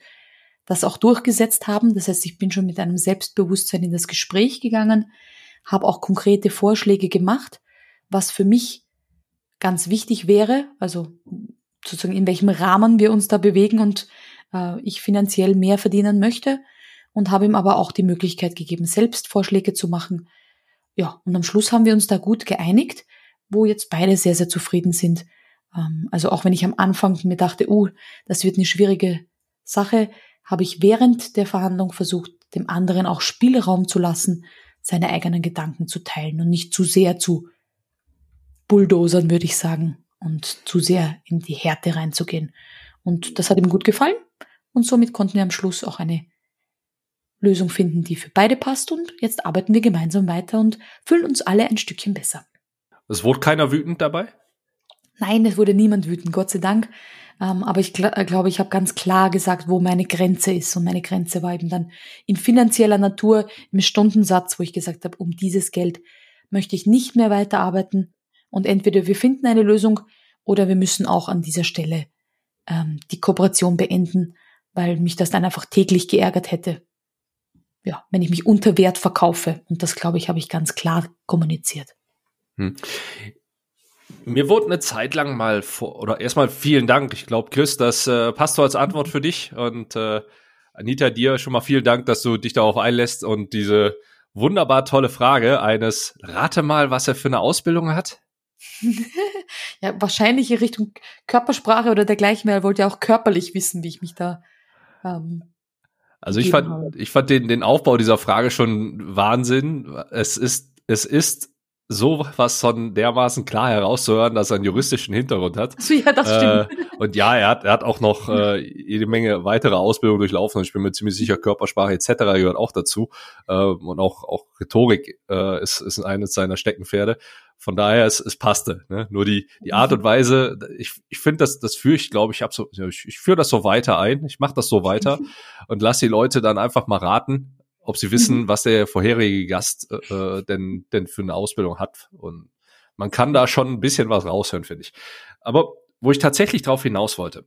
das auch durchgesetzt haben. Das heißt, ich bin schon mit einem Selbstbewusstsein in das Gespräch gegangen habe auch konkrete Vorschläge gemacht, was für mich ganz wichtig wäre, also sozusagen in welchem Rahmen wir uns da bewegen und äh, ich finanziell mehr verdienen möchte und habe ihm aber auch die Möglichkeit gegeben, selbst Vorschläge zu machen. Ja, und am Schluss haben wir uns da gut geeinigt, wo jetzt beide sehr, sehr zufrieden sind. Ähm, also auch wenn ich am Anfang mir dachte, uh, das wird eine schwierige Sache, habe ich während der Verhandlung versucht, dem anderen auch Spielraum zu lassen, seine eigenen Gedanken zu teilen und nicht zu sehr zu bulldozern, würde ich sagen, und zu sehr in die Härte reinzugehen. Und das hat ihm gut gefallen. Und somit konnten wir am Schluss auch eine Lösung finden, die für beide passt. Und jetzt arbeiten wir gemeinsam weiter und fühlen uns alle ein Stückchen besser. Es wurde keiner wütend dabei? Nein, es wurde niemand wütend, Gott sei Dank. Ähm, aber ich gl glaube, ich habe ganz klar gesagt, wo meine Grenze ist. Und meine Grenze war eben dann in finanzieller Natur, im Stundensatz, wo ich gesagt habe, um dieses Geld möchte ich nicht mehr weiterarbeiten. Und entweder wir finden eine Lösung oder wir müssen auch an dieser Stelle ähm, die Kooperation beenden, weil mich das dann einfach täglich geärgert hätte. Ja, wenn ich mich unter Wert verkaufe. Und das, glaube ich, habe ich ganz klar kommuniziert. Hm. Mir wurde eine Zeit lang mal vor, oder erstmal vielen Dank. Ich glaube, Chris, das äh, passt so als Antwort für dich. Und äh, Anita, dir schon mal vielen Dank, dass du dich darauf einlässt und diese wunderbar tolle Frage eines, rate mal, was er für eine Ausbildung hat. ja, wahrscheinlich in Richtung Körpersprache oder dergleichen. Er wollte ja auch körperlich wissen, wie ich mich da. Ähm, also ich fand, habe. ich fand den, den Aufbau dieser Frage schon Wahnsinn. Es ist, es ist so was von dermaßen klar herauszuhören, dass er einen juristischen Hintergrund hat. So, ja, das stimmt. Äh, und ja, er hat, er hat auch noch äh, jede Menge weitere Ausbildung durchlaufen. Und ich bin mir ziemlich sicher, Körpersprache etc. gehört auch dazu. Äh, und auch, auch Rhetorik äh, ist, ist eines seiner Steckenpferde. Von daher, es, es passte. Ne? Nur die, die Art und Weise, ich, ich finde, das, das führe ich, glaube ich, hab so, ich, ich führe das so weiter ein. Ich mache das so weiter und lass die Leute dann einfach mal raten, ob sie wissen, mhm. was der vorherige Gast äh, denn, denn für eine Ausbildung hat. Und man kann da schon ein bisschen was raushören, finde ich. Aber wo ich tatsächlich drauf hinaus wollte,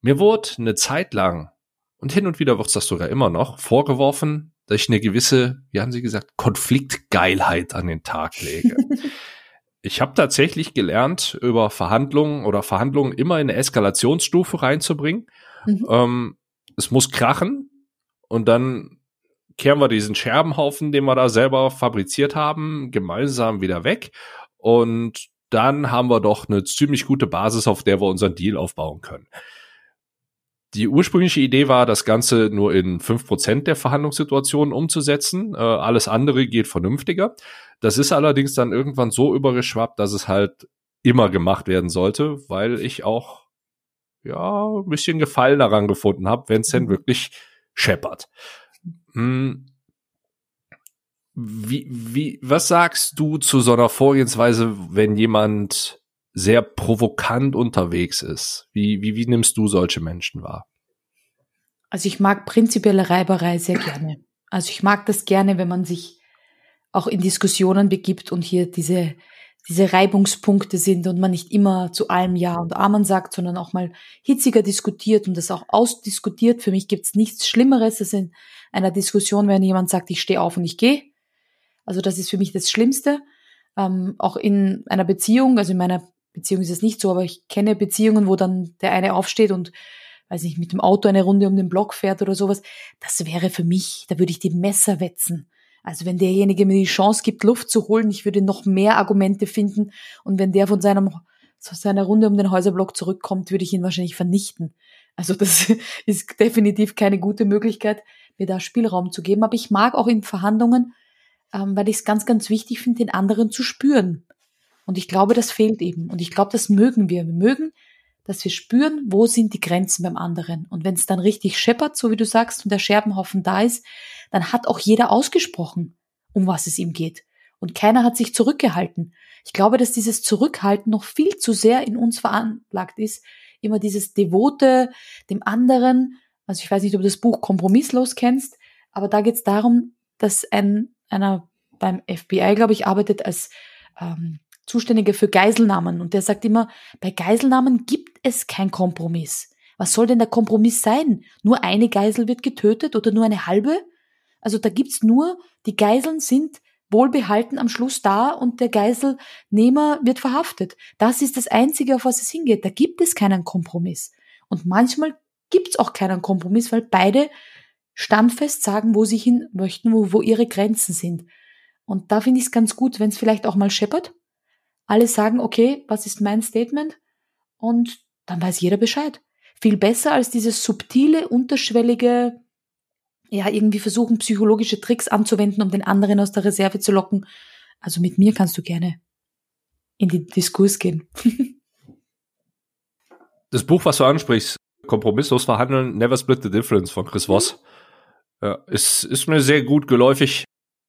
mir wurde eine Zeit lang, und hin und wieder wird es das sogar immer noch, vorgeworfen, dass ich eine gewisse, wie haben Sie gesagt, Konfliktgeilheit an den Tag lege. ich habe tatsächlich gelernt, über Verhandlungen oder Verhandlungen immer in eine Eskalationsstufe reinzubringen. Mhm. Ähm, es muss krachen und dann kehren wir diesen Scherbenhaufen, den wir da selber fabriziert haben, gemeinsam wieder weg. Und dann haben wir doch eine ziemlich gute Basis, auf der wir unseren Deal aufbauen können. Die ursprüngliche Idee war, das Ganze nur in fünf Prozent der Verhandlungssituationen umzusetzen. Äh, alles andere geht vernünftiger. Das ist allerdings dann irgendwann so übergeschwappt, dass es halt immer gemacht werden sollte, weil ich auch ja ein bisschen Gefallen daran gefunden habe, wenn es denn mhm. wirklich scheppert. Hm. Wie, wie, was sagst du zu so einer Vorgehensweise, wenn jemand sehr provokant unterwegs ist? Wie, wie, wie nimmst du solche Menschen wahr? Also ich mag prinzipielle Reiberei sehr gerne. Also ich mag das gerne, wenn man sich auch in Diskussionen begibt und hier diese diese Reibungspunkte sind und man nicht immer zu allem Ja und Amen sagt, sondern auch mal hitziger diskutiert und das auch ausdiskutiert. Für mich gibt's nichts Schlimmeres als in einer Diskussion, wenn jemand sagt, ich stehe auf und ich gehe. Also das ist für mich das Schlimmste. Ähm, auch in einer Beziehung, also in meiner Beziehung ist es nicht so, aber ich kenne Beziehungen, wo dann der eine aufsteht und weiß nicht, mit dem Auto eine Runde um den Block fährt oder sowas. Das wäre für mich, da würde ich die Messer wetzen. Also wenn derjenige mir die Chance gibt, Luft zu holen, ich würde noch mehr Argumente finden. Und wenn der von seinem, von seiner Runde um den Häuserblock zurückkommt, würde ich ihn wahrscheinlich vernichten. Also das ist definitiv keine gute Möglichkeit, mir da Spielraum zu geben. Aber ich mag auch in Verhandlungen, ähm, weil ich es ganz, ganz wichtig finde, den anderen zu spüren. Und ich glaube, das fehlt eben. Und ich glaube, das mögen wir. Wir mögen, dass wir spüren, wo sind die Grenzen beim anderen. Und wenn es dann richtig scheppert, so wie du sagst, und der Scherbenhaufen da ist, dann hat auch jeder ausgesprochen, um was es ihm geht. Und keiner hat sich zurückgehalten. Ich glaube, dass dieses Zurückhalten noch viel zu sehr in uns veranlagt ist. Immer dieses Devote dem anderen. Also ich weiß nicht, ob du das Buch Kompromisslos kennst, aber da geht es darum, dass ein, einer beim FBI, glaube ich, arbeitet als ähm, Zuständiger für Geiselnahmen. Und der sagt immer, bei Geiselnahmen gibt es kein Kompromiss. Was soll denn der Kompromiss sein? Nur eine Geisel wird getötet oder nur eine halbe? Also da gibt's nur, die Geiseln sind wohlbehalten am Schluss da und der Geiselnehmer wird verhaftet. Das ist das Einzige, auf was es hingeht. Da gibt es keinen Kompromiss. Und manchmal gibt's auch keinen Kompromiss, weil beide standfest sagen, wo sie hin möchten, wo, wo ihre Grenzen sind. Und da finde ich es ganz gut, wenn es vielleicht auch mal scheppert. Alle sagen, okay, was ist mein Statement? Und dann weiß jeder Bescheid. Viel besser als dieses subtile, unterschwellige, ja, irgendwie versuchen, psychologische Tricks anzuwenden, um den anderen aus der Reserve zu locken. Also mit mir kannst du gerne in den Diskurs gehen. das Buch, was du ansprichst, Kompromisslos verhandeln, Never Split the Difference von Chris Voss, ja, ist, ist mir sehr gut geläufig.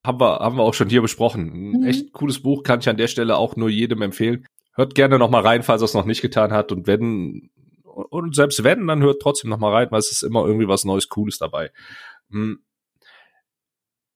Haben wir, haben wir auch schon hier besprochen. Ein mhm. echt cooles Buch, kann ich an der Stelle auch nur jedem empfehlen. Hört gerne noch mal rein, falls er es noch nicht getan hat. Und wenn, und selbst wenn, dann hört trotzdem noch mal rein, weil es ist immer irgendwie was Neues, Cooles dabei. Hm.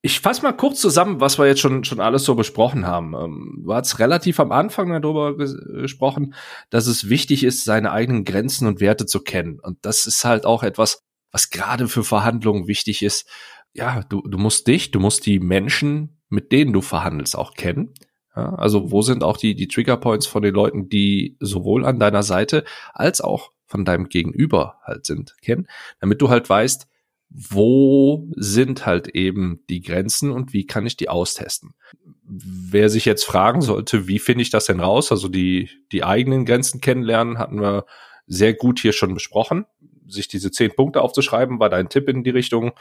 Ich fasse mal kurz zusammen, was wir jetzt schon, schon alles so besprochen haben. Ähm, du hast relativ am Anfang darüber gesprochen, dass es wichtig ist, seine eigenen Grenzen und Werte zu kennen. Und das ist halt auch etwas, was gerade für Verhandlungen wichtig ist. Ja, du, du musst dich, du musst die Menschen, mit denen du verhandelst, auch kennen. Ja, also wo sind auch die, die Trigger Points von den Leuten, die sowohl an deiner Seite als auch von deinem Gegenüber halt sind, kennen, damit du halt weißt, wo sind halt eben die Grenzen und wie kann ich die austesten. Wer sich jetzt fragen sollte, wie finde ich das denn raus? Also die, die eigenen Grenzen kennenlernen hatten wir sehr gut hier schon besprochen. Sich diese zehn Punkte aufzuschreiben, war dein Tipp in die Richtung.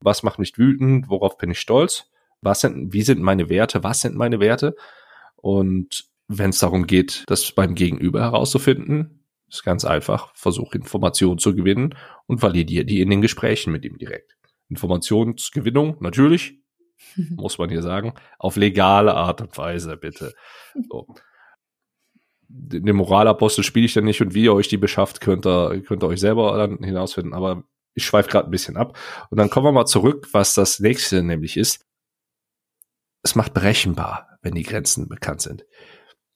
Was macht mich wütend? Worauf bin ich stolz? Was sind, wie sind meine Werte? Was sind meine Werte? Und wenn es darum geht, das beim Gegenüber herauszufinden, ist ganz einfach. Versuch Informationen zu gewinnen und validiere die in den Gesprächen mit ihm direkt. Informationsgewinnung, natürlich, muss man hier sagen, auf legale Art und Weise, bitte. So. Den Moralapostel spiele ich dann nicht und wie ihr euch die beschafft, könnt ihr, könnt ihr euch selber dann hinausfinden. Aber ich schweife gerade ein bisschen ab. Und dann kommen wir mal zurück, was das nächste nämlich ist. Es macht berechenbar, wenn die Grenzen bekannt sind.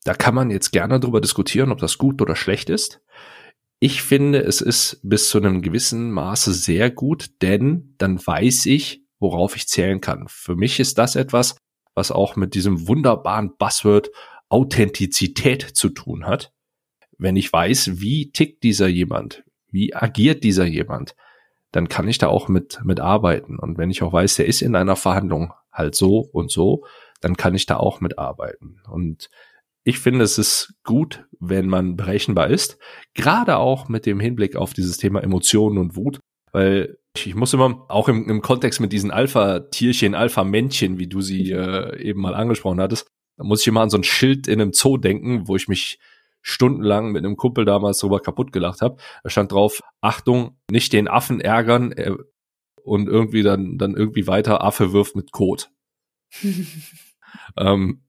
Da kann man jetzt gerne darüber diskutieren, ob das gut oder schlecht ist. Ich finde, es ist bis zu einem gewissen Maße sehr gut, denn dann weiß ich, worauf ich zählen kann. Für mich ist das etwas, was auch mit diesem wunderbaren Buzzword Authentizität zu tun hat. Wenn ich weiß, wie tickt dieser jemand, wie agiert dieser jemand, dann kann ich da auch mit, mit arbeiten. Und wenn ich auch weiß, der ist in einer Verhandlung halt so und so, dann kann ich da auch mit arbeiten. Und ich finde, es ist gut, wenn man berechenbar ist, gerade auch mit dem Hinblick auf dieses Thema Emotionen und Wut, weil ich muss immer auch im, im Kontext mit diesen Alpha-Tierchen, Alpha-Männchen, wie du sie äh, eben mal angesprochen hattest, da muss ich immer an so ein Schild in einem Zoo denken, wo ich mich stundenlang mit einem Kumpel damals drüber kaputt gelacht habe. Da stand drauf, Achtung, nicht den Affen ärgern äh, und irgendwie dann, dann irgendwie weiter, Affe wirft mit Kot. ähm,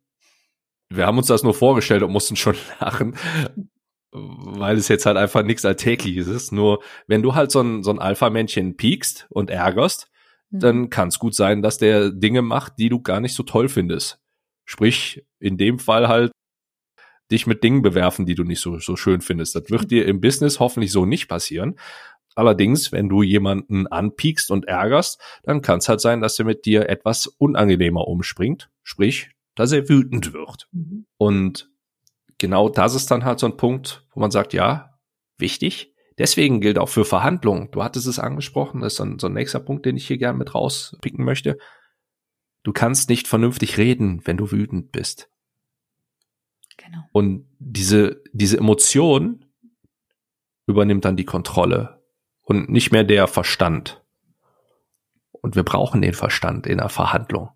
wir haben uns das nur vorgestellt und mussten schon lachen, weil es jetzt halt einfach nichts Alltägliches ist. Nur wenn du halt so ein, so ein Alpha-Männchen piekst und ärgerst, mhm. dann kann es gut sein, dass der Dinge macht, die du gar nicht so toll findest. Sprich, in dem Fall halt dich mit Dingen bewerfen, die du nicht so, so schön findest. Das wird dir im Business hoffentlich so nicht passieren. Allerdings, wenn du jemanden anpiekst und ärgerst, dann kann es halt sein, dass er mit dir etwas unangenehmer umspringt. Sprich, dass er wütend wird. Mhm. Und genau das ist dann halt so ein Punkt, wo man sagt, ja, wichtig. Deswegen gilt auch für Verhandlungen. Du hattest es angesprochen, das ist dann so ein nächster Punkt, den ich hier gerne mit rauspicken möchte. Du kannst nicht vernünftig reden, wenn du wütend bist. Genau. Und diese, diese Emotion übernimmt dann die Kontrolle und nicht mehr der Verstand. Und wir brauchen den Verstand in der Verhandlung.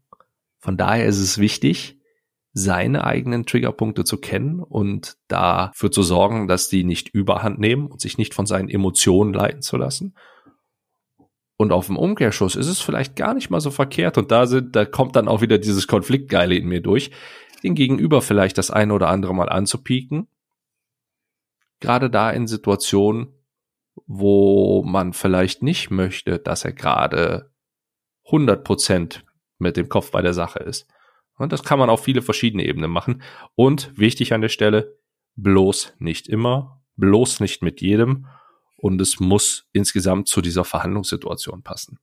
Von daher ist es wichtig, seine eigenen Triggerpunkte zu kennen und dafür zu sorgen, dass die nicht überhand nehmen und sich nicht von seinen Emotionen leiten zu lassen. Und auf dem Umkehrschuss ist es vielleicht gar nicht mal so verkehrt und da sind, da kommt dann auch wieder dieses Konfliktgeile in mir durch, den Gegenüber vielleicht das eine oder andere mal anzupieken. Gerade da in Situationen, wo man vielleicht nicht möchte, dass er gerade 100 Prozent mit dem Kopf bei der Sache ist. Und das kann man auf viele verschiedene Ebenen machen. Und wichtig an der Stelle, bloß nicht immer, bloß nicht mit jedem. Und es muss insgesamt zu dieser Verhandlungssituation passen.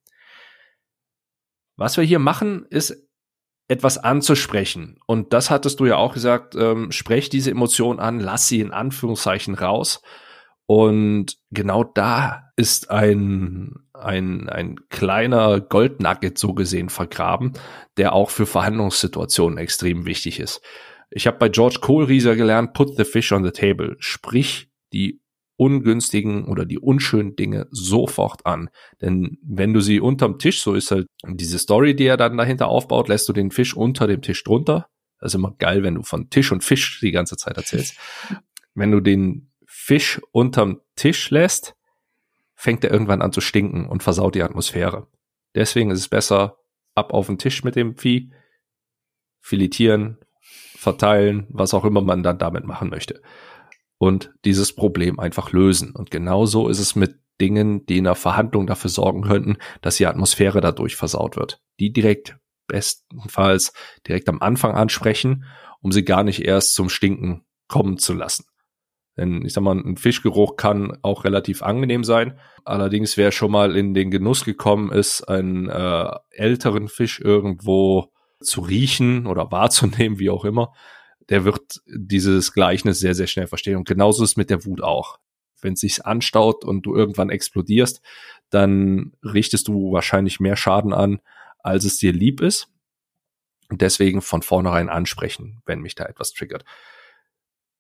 Was wir hier machen, ist etwas anzusprechen. Und das hattest du ja auch gesagt, ähm, sprech diese Emotion an, lass sie in Anführungszeichen raus. Und genau da ist ein, ein, ein kleiner Goldnugget so gesehen vergraben, der auch für Verhandlungssituationen extrem wichtig ist. Ich habe bei George Kohlrieser gelernt, put the fish on the table. Sprich die ungünstigen oder die unschönen Dinge sofort an. Denn wenn du sie unterm Tisch, so ist halt diese Story, die er dann dahinter aufbaut, lässt du den Fisch unter dem Tisch drunter. Das ist immer geil, wenn du von Tisch und Fisch die ganze Zeit erzählst. Wenn du den Fisch unterm Tisch lässt, fängt er irgendwann an zu stinken und versaut die Atmosphäre. Deswegen ist es besser, ab auf den Tisch mit dem Vieh, filetieren, verteilen, was auch immer man dann damit machen möchte. Und dieses Problem einfach lösen. Und genauso ist es mit Dingen, die in der Verhandlung dafür sorgen könnten, dass die Atmosphäre dadurch versaut wird. Die direkt bestenfalls direkt am Anfang ansprechen, um sie gar nicht erst zum Stinken kommen zu lassen. Denn ich sag mal, ein Fischgeruch kann auch relativ angenehm sein. Allerdings, wer schon mal in den Genuss gekommen ist, einen äh, älteren Fisch irgendwo zu riechen oder wahrzunehmen, wie auch immer, der wird dieses Gleichnis sehr, sehr schnell verstehen. Und genauso ist es mit der Wut auch. Wenn es sich anstaut und du irgendwann explodierst, dann richtest du wahrscheinlich mehr Schaden an, als es dir lieb ist. Und deswegen von vornherein ansprechen, wenn mich da etwas triggert.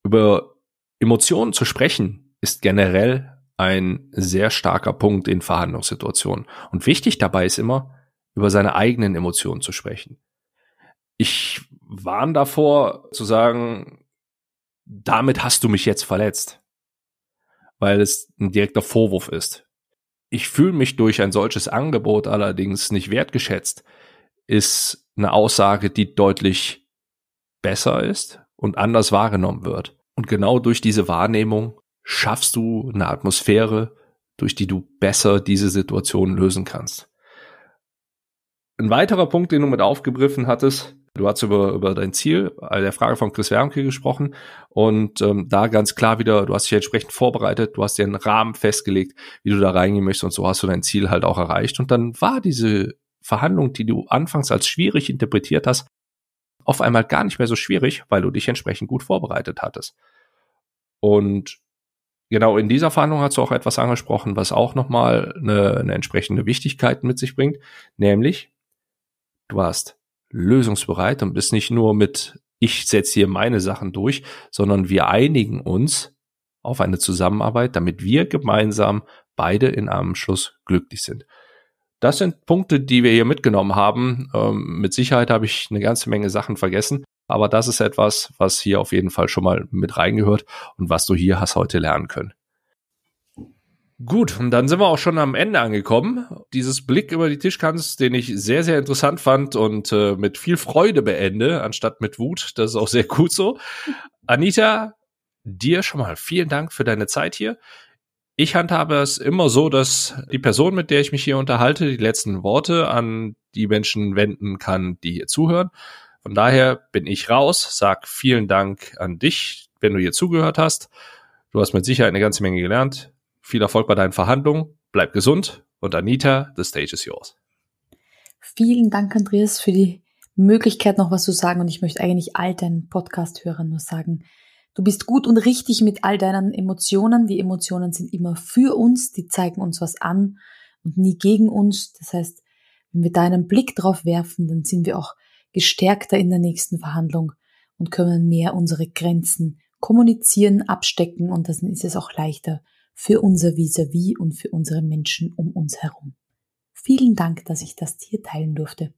Über Emotionen zu sprechen ist generell ein sehr starker Punkt in Verhandlungssituationen. Und wichtig dabei ist immer, über seine eigenen Emotionen zu sprechen. Ich warne davor zu sagen, damit hast du mich jetzt verletzt, weil es ein direkter Vorwurf ist. Ich fühle mich durch ein solches Angebot allerdings nicht wertgeschätzt, ist eine Aussage, die deutlich besser ist und anders wahrgenommen wird. Und genau durch diese Wahrnehmung schaffst du eine Atmosphäre, durch die du besser diese Situation lösen kannst. Ein weiterer Punkt, den du mit aufgegriffen hattest, du hast über, über dein Ziel, also der Frage von Chris Wermke gesprochen und ähm, da ganz klar wieder, du hast dich entsprechend vorbereitet, du hast dir einen Rahmen festgelegt, wie du da reingehen möchtest und so hast du dein Ziel halt auch erreicht und dann war diese Verhandlung, die du anfangs als schwierig interpretiert hast, auf einmal gar nicht mehr so schwierig, weil du dich entsprechend gut vorbereitet hattest. Und genau in dieser Verhandlung hast du auch etwas angesprochen, was auch nochmal eine, eine entsprechende Wichtigkeit mit sich bringt, nämlich du warst lösungsbereit und bist nicht nur mit ich setze hier meine Sachen durch, sondern wir einigen uns auf eine Zusammenarbeit, damit wir gemeinsam beide in einem Schluss glücklich sind. Das sind Punkte, die wir hier mitgenommen haben. Ähm, mit Sicherheit habe ich eine ganze Menge Sachen vergessen, aber das ist etwas, was hier auf jeden Fall schon mal mit reingehört und was du hier hast heute lernen können. Gut, und dann sind wir auch schon am Ende angekommen. Dieses Blick über die Tischkante, den ich sehr, sehr interessant fand und äh, mit viel Freude beende, anstatt mit Wut. Das ist auch sehr gut so. Anita, dir schon mal vielen Dank für deine Zeit hier. Ich handhabe es immer so, dass die Person, mit der ich mich hier unterhalte, die letzten Worte an die Menschen wenden kann, die hier zuhören. Von daher bin ich raus, sag vielen Dank an dich, wenn du hier zugehört hast. Du hast mit Sicherheit eine ganze Menge gelernt. Viel Erfolg bei deinen Verhandlungen. Bleib gesund. Und Anita, the stage is yours. Vielen Dank, Andreas, für die Möglichkeit, noch was zu sagen. Und ich möchte eigentlich all deinen Podcast-Hörern nur sagen, Du bist gut und richtig mit all deinen Emotionen. Die Emotionen sind immer für uns, die zeigen uns was an und nie gegen uns. Das heißt, wenn wir da einen Blick drauf werfen, dann sind wir auch gestärkter in der nächsten Verhandlung und können mehr unsere Grenzen kommunizieren, abstecken und dann ist es auch leichter für unser Vis-a-vis -vis und für unsere Menschen um uns herum. Vielen Dank, dass ich das hier teilen durfte.